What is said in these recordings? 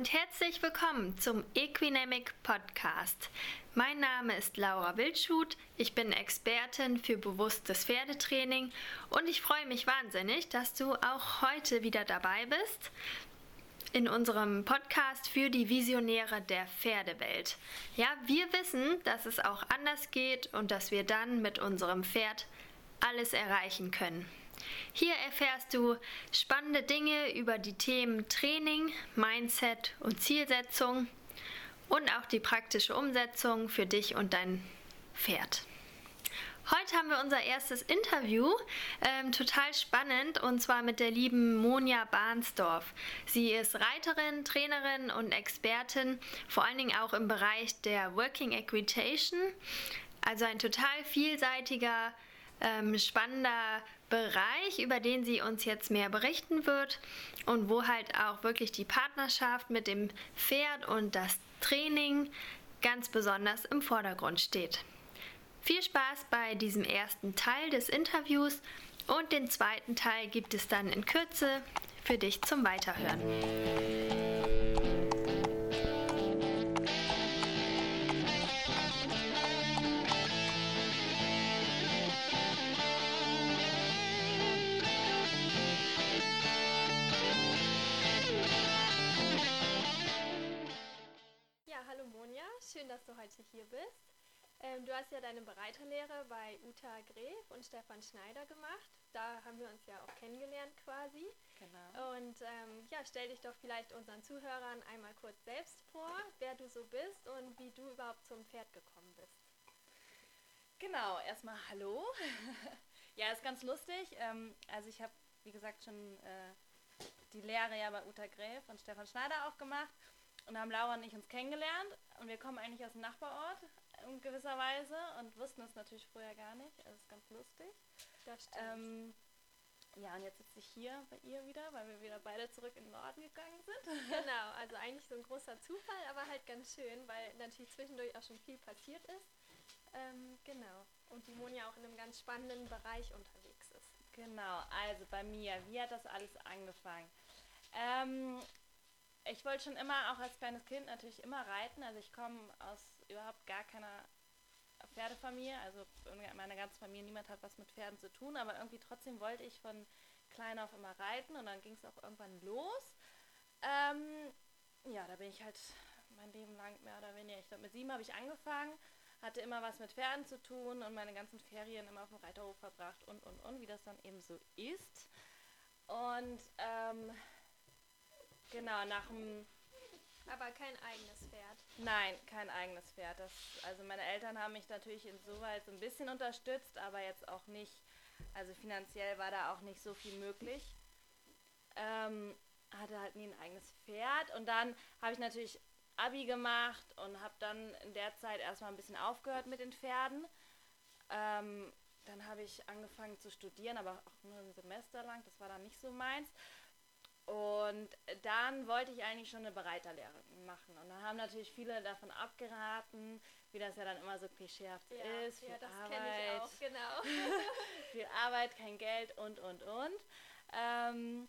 und herzlich willkommen zum Equinamic Podcast. Mein Name ist Laura Wildschut, ich bin Expertin für bewusstes Pferdetraining und ich freue mich wahnsinnig, dass du auch heute wieder dabei bist in unserem Podcast für die Visionäre der Pferdewelt. Ja, wir wissen, dass es auch anders geht und dass wir dann mit unserem Pferd alles erreichen können. Hier erfährst du spannende Dinge über die Themen Training, Mindset und Zielsetzung und auch die praktische Umsetzung für dich und dein Pferd. Heute haben wir unser erstes Interview, ähm, total spannend, und zwar mit der lieben Monja Barnsdorf. Sie ist Reiterin, Trainerin und Expertin, vor allen Dingen auch im Bereich der Working Equitation, also ein total vielseitiger ähm, spannender Bereich, über den sie uns jetzt mehr berichten wird und wo halt auch wirklich die Partnerschaft mit dem Pferd und das Training ganz besonders im Vordergrund steht. Viel Spaß bei diesem ersten Teil des Interviews und den zweiten Teil gibt es dann in Kürze für dich zum Weiterhören. Heute hier bist. Ähm, du hast ja deine Bereiterlehre bei Uta Gref und Stefan Schneider gemacht. Da haben wir uns ja auch kennengelernt quasi. Genau. Und ähm, ja, stell dich doch vielleicht unseren Zuhörern einmal kurz selbst vor, wer du so bist und wie du überhaupt zum Pferd gekommen bist. Genau, erstmal hallo. ja, ist ganz lustig. Ähm, also ich habe, wie gesagt, schon äh, die Lehre ja bei Uta Gräf und Stefan Schneider auch gemacht. Und haben Laura und ich uns kennengelernt und wir kommen eigentlich aus dem Nachbarort in gewisser Weise und wussten es natürlich vorher gar nicht. Also ist ganz lustig. Das stimmt. Ähm, ja, und jetzt sitze ich hier bei ihr wieder, weil wir wieder beide zurück in den Norden gegangen sind. Genau, also eigentlich so ein großer Zufall, aber halt ganz schön, weil natürlich zwischendurch auch schon viel passiert ist. Ähm, genau. Und die Monja auch in einem ganz spannenden Bereich unterwegs ist. Genau, also bei mir, wie hat das alles angefangen? Ähm, ich wollte schon immer, auch als kleines Kind, natürlich immer reiten. Also ich komme aus überhaupt gar keiner Pferdefamilie. Also meine ganze Familie, niemand hat was mit Pferden zu tun. Aber irgendwie trotzdem wollte ich von klein auf immer reiten. Und dann ging es auch irgendwann los. Ähm, ja, da bin ich halt mein Leben lang mehr oder weniger. Ich glaube, mit sieben habe ich angefangen. Hatte immer was mit Pferden zu tun und meine ganzen Ferien immer auf dem Reiterhof verbracht und, und, und, wie das dann eben so ist. Und ähm, Genau, nach dem. Aber kein eigenes Pferd. Nein, kein eigenes Pferd. Das, also meine Eltern haben mich natürlich insoweit so ein bisschen unterstützt, aber jetzt auch nicht, also finanziell war da auch nicht so viel möglich. Ähm, hatte halt nie ein eigenes Pferd und dann habe ich natürlich Abi gemacht und habe dann in der Zeit erstmal ein bisschen aufgehört mit den Pferden. Ähm, dann habe ich angefangen zu studieren, aber auch nur ein Semester lang, das war dann nicht so meins. Und dann wollte ich eigentlich schon eine Bereiterlehre machen. Und dann haben natürlich viele davon abgeraten, wie das ja dann immer so klischeehaft ja, ist. Viel ja, das kenne ich auch, genau. viel Arbeit, kein Geld und, und, und. Ähm,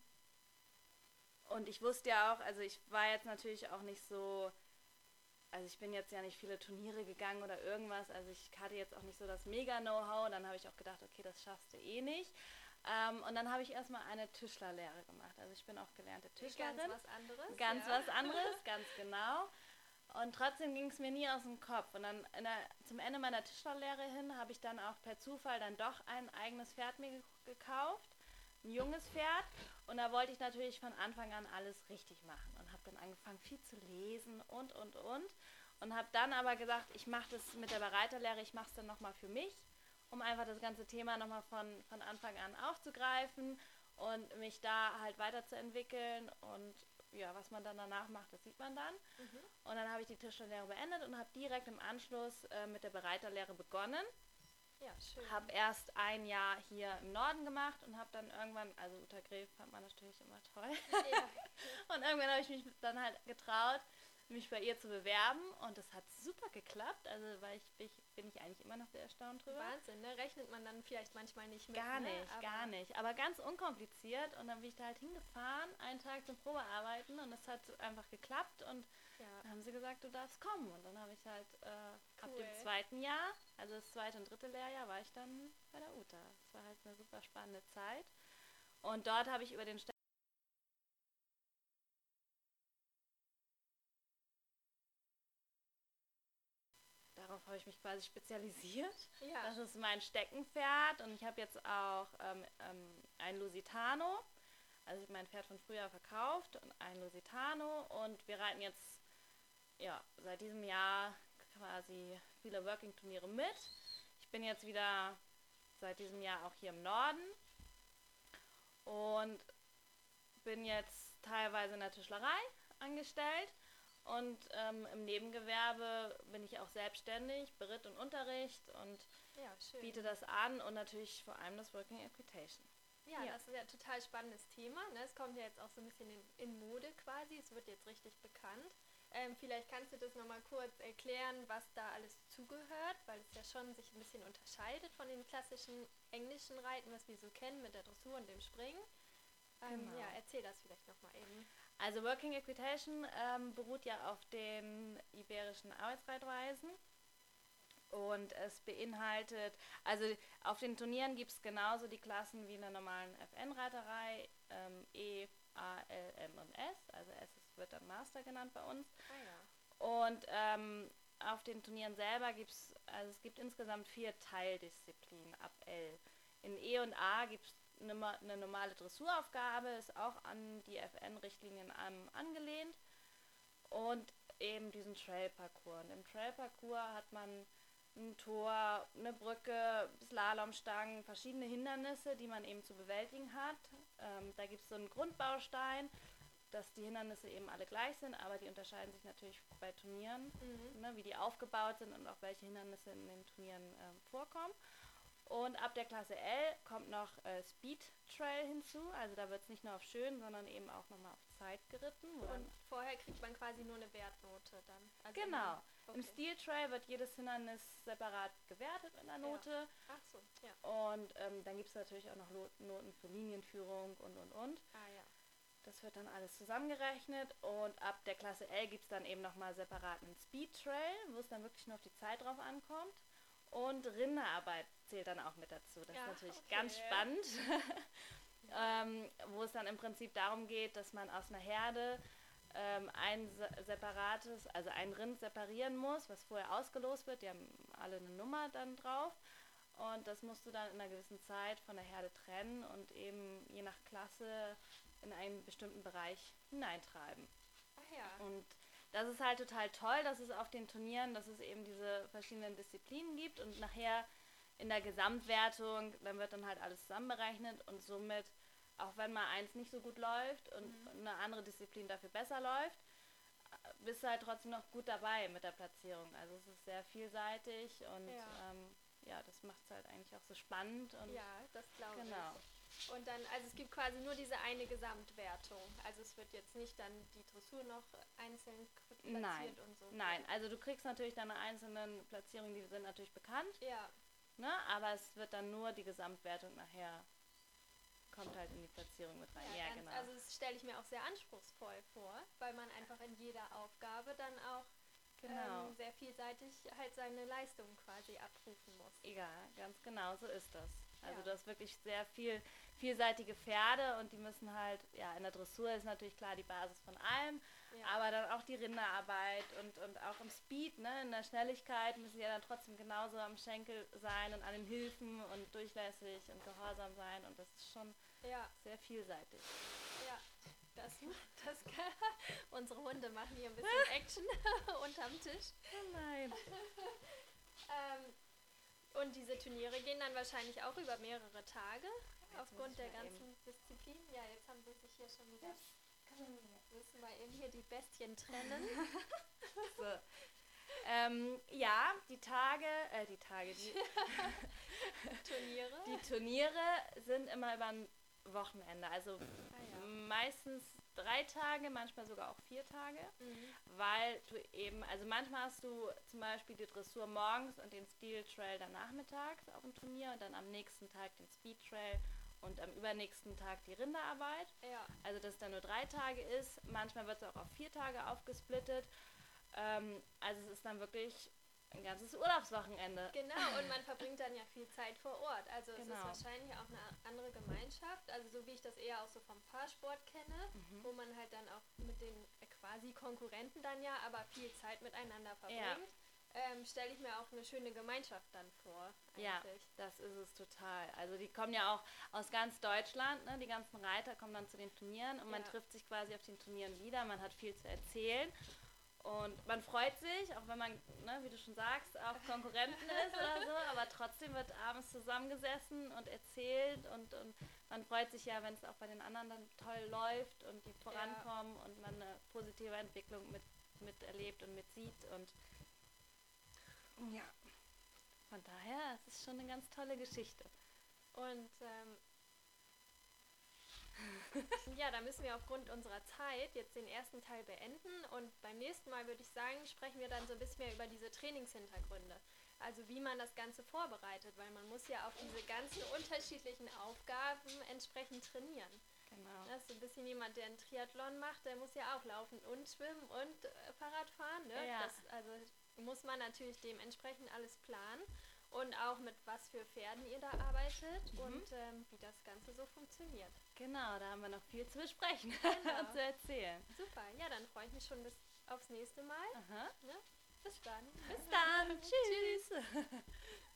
und ich wusste ja auch, also ich war jetzt natürlich auch nicht so, also ich bin jetzt ja nicht viele Turniere gegangen oder irgendwas, also ich hatte jetzt auch nicht so das Mega-Know-how. Dann habe ich auch gedacht, okay, das schaffst du eh nicht. Ähm, und dann habe ich erstmal eine Tischlerlehre gemacht. Also ich bin auch gelernte Tischlerin. Ganz was anderes. Ganz ja. was anderes, ganz genau. Und trotzdem ging es mir nie aus dem Kopf. Und dann der, zum Ende meiner Tischlerlehre hin habe ich dann auch per Zufall dann doch ein eigenes Pferd mir gekauft. Ein junges Pferd. Und da wollte ich natürlich von Anfang an alles richtig machen. Und habe dann angefangen viel zu lesen und, und, und. Und habe dann aber gesagt, ich mache das mit der Bereiterlehre, ich mache es dann nochmal für mich um einfach das ganze Thema nochmal von, von Anfang an aufzugreifen und mich da halt weiterzuentwickeln und ja, was man dann danach macht, das sieht man dann. Mhm. Und dann habe ich die Tischlerlehre beendet und habe direkt im Anschluss äh, mit der Bereiterlehre begonnen. Ja, schön. Habe erst ein Jahr hier im Norden gemacht und habe dann irgendwann, also Uta Gref fand man natürlich immer toll. Ja. und irgendwann habe ich mich dann halt getraut, mich bei ihr zu bewerben und das hat super geklappt. Also weil ich, bin, ich, bin ich eigentlich immer noch sehr erstaunt drüber. Wahnsinn, ne? Rechnet man dann vielleicht manchmal nicht mit. Gar ne? nicht, Aber gar nicht. Aber ganz unkompliziert und dann bin ich da halt hingefahren, einen Tag zum Probearbeiten und es hat einfach geklappt und Ja. dann haben sie gesagt, du darfst kommen. Und dann habe ich halt äh, ab Cool. dem zweiten Jahr, also das zweite und dritte Lehrjahr, war ich dann bei der UTA. Es war halt eine super spannende Zeit. Und dort habe ich über den habe ich mich quasi spezialisiert. Ja. Das ist mein Steckenpferd und ich habe jetzt auch ähm, ähm, ein Lusitano. Also ich habe mein Pferd von früher verkauft und ein Lusitano und wir reiten jetzt ja, seit diesem Jahr quasi viele Working-Turniere mit. Ich bin jetzt wieder seit diesem Jahr auch hier im Norden und bin jetzt teilweise in der Tischlerei angestellt und ähm, im Nebengewerbe bin ich auch selbstständig, Beritt und Unterricht und ja, schön. biete das an und natürlich vor allem das Working Equitation. Ja, Ja. das ist ja ein total spannendes Thema. Ne? Es kommt ja jetzt auch so ein bisschen in, in Mode quasi. Es wird jetzt richtig bekannt. Ähm, vielleicht kannst du das nochmal kurz erklären, was da alles zugehört, weil es ja schon sich ein bisschen unterscheidet von den klassischen englischen Reiten, was wir so kennen mit der Dressur und dem Springen. Ähm, Genau. Ja, erzähl das vielleicht nochmal eben. Also Working Equitation ähm, beruht ja auf den iberischen Arbeitsreitweisen und es beinhaltet, also auf den Turnieren gibt es genauso die Klassen wie in der normalen FN-Reiterei, ähm, E, A, L, M und S, also S wird dann Master genannt bei uns. Ah ja. Und ähm, auf den Turnieren selber gibt es, also es gibt insgesamt vier Teildisziplinen ab L. In E und A gibt es eine, ma- eine normale Dressuraufgabe, ist auch an die FN-Richtlinien ähm, angelehnt. Und eben diesen Trail-Parcours. Und im Trail-Parcours hat man ein Tor, eine Brücke, Slalomstangen, verschiedene Hindernisse, die man eben zu bewältigen hat. Ähm, da gibt es so einen Grundbaustein, dass die Hindernisse eben alle gleich sind, aber die unterscheiden sich natürlich bei Turnieren, Mhm. ne, wie die aufgebaut sind und auch welche Hindernisse in den Turnieren ähm, vorkommen. Und ab der Klasse L kommt noch äh, Speed Trail hinzu, also da wird es nicht nur auf schön, sondern eben auch nochmal auf Zeit geritten. Und vorher kriegt man quasi nur eine Wertnote dann. Also Genau. immer- Im Okay. Steel Trail wird jedes Hindernis separat gewertet mit einer Ja. Note. Ach so, ja. Und ähm, dann gibt es natürlich auch noch Noten für Linienführung und und und. Ah ja. Das wird dann alles zusammengerechnet und ab der Klasse L gibt es dann eben nochmal separat einen Speed Trail, wo es dann wirklich nur auf die Zeit drauf ankommt. Und Rinderarbeit zählt dann auch mit dazu. Das Ja, ist natürlich okay. ganz spannend, ähm, wo es dann im Prinzip darum geht, dass man aus einer Herde ähm, ein se- separates, also ein Rind separieren muss, was vorher ausgelost wird. Die haben alle eine Nummer dann drauf. Und das musst du dann in einer gewissen Zeit von der Herde trennen und eben je nach Klasse in einen bestimmten Bereich hineintreiben. Ach ja. Und das ist halt total toll, dass es auf den Turnieren, dass es eben diese verschiedenen Disziplinen gibt und nachher in der Gesamtwertung, dann wird dann halt alles zusammenberechnet und somit, auch wenn mal eins nicht so gut läuft und eine andere Disziplin dafür besser läuft, bist du halt trotzdem noch gut dabei mit der Platzierung. Also es ist sehr vielseitig und Ja. ähm, ja das macht es halt eigentlich auch so spannend und Ja, das glaube genau. ich. Und dann, also es gibt quasi nur diese eine Gesamtwertung. Also es wird jetzt nicht dann die Dressur noch einzeln platziert Nein, und so. Nein, also du kriegst natürlich deine einzelnen Platzierungen, die sind natürlich bekannt. Ja, Ne? Aber es wird dann nur die Gesamtwertung nachher, kommt halt in die Platzierung mit rein. Ja, ganz, genau. also das stelle ich mir auch sehr anspruchsvoll vor, weil man einfach in jeder Aufgabe dann auch genau. ähm, sehr vielseitig halt seine Leistung quasi abrufen muss. ja, ganz genau, so ist das. Also Ja. du hast wirklich sehr viel vielseitige Pferde und die müssen halt, ja, in der Dressur ist natürlich klar die Basis von allem, Ja. aber dann auch die Rinderarbeit und, und auch im Speed, ne, in der Schnelligkeit müssen sie ja dann trotzdem genauso am Schenkel sein und an den Hilfen und durchlässig und gehorsam sein und das ist schon ja, sehr vielseitig. ja. Das, das unsere Hunde machen hier ein bisschen Action unterm Tisch. Oh nein. Ähm, und diese Turniere gehen dann wahrscheinlich auch über mehrere Tage aufgrund muss der mal ganzen Disziplinen. Ja, jetzt haben sie sich hier schon wieder. Müssen wir eben hier die Bestien trennen. So. Ähm, ja, die Tage, äh, die Tage, die, Turniere. die Turniere sind immer über ein Wochenende. Also Ah, ja. meistens drei Tage, manchmal sogar auch vier Tage, Mhm. weil du eben, also manchmal hast du zum Beispiel die Dressur morgens und den Steel Trail dann nachmittags auf dem Turnier und dann am nächsten Tag den Speed Trail und am übernächsten Tag die Rinderarbeit. Ja. Also dass es dann nur drei Tage ist. Manchmal wird es auch auf vier Tage aufgesplittet. Ähm, also es ist dann wirklich ein ganzes Urlaubswochenende. Genau, und man verbringt dann ja viel Zeit vor Ort. Also Genau. es ist wahrscheinlich auch eine andere Gemeinschaft. Also so wie ich das eher auch so vom Fahrsport kenne, Mhm. wo man halt dann auch mit den äh, quasi Konkurrenten dann ja, aber viel Zeit miteinander verbringt, Ja. ähm, stelle ich mir auch eine schöne Gemeinschaft dann vor. Ja, Eigentlich. das ist es total. Also die kommen ja auch aus ganz Deutschland, ne? die ganzen Reiter kommen dann zu den Turnieren und man Ja. trifft sich quasi auf den Turnieren wieder, man hat viel zu erzählen und man freut sich, auch wenn man, ne, wie du schon sagst, auch Konkurrenten ist oder so, aber trotzdem wird abends zusammengesessen und erzählt und, und man freut sich ja, wenn es auch bei den anderen dann toll läuft und die vorankommen und man eine positive Entwicklung mit, miterlebt und mitsieht und ja, von daher, es ist schon eine ganz tolle Geschichte. Und ähm, ja, da müssen wir aufgrund unserer Zeit jetzt den ersten Teil beenden und beim nächsten Mal würde ich sagen, sprechen wir dann so ein bisschen mehr über diese Trainingshintergründe. Also wie man das Ganze vorbereitet, weil man muss ja auf diese ganzen unterschiedlichen Aufgaben entsprechend trainieren. Genau. Das ist so ein bisschen jemand, der einen Triathlon macht, der muss ja auch laufen und schwimmen und äh, Fahrrad fahren. Ne? Ja. Das, also muss man natürlich dementsprechend alles planen und auch mit was für Pferden ihr da arbeitet Mhm. und ähm, wie das Ganze so funktioniert. Genau, da haben wir noch viel zu besprechen Genau. und zu erzählen. Super, ja, dann freue ich mich schon bis aufs nächste Mal. Ne? Bis dann. Bis dann. Tschüss.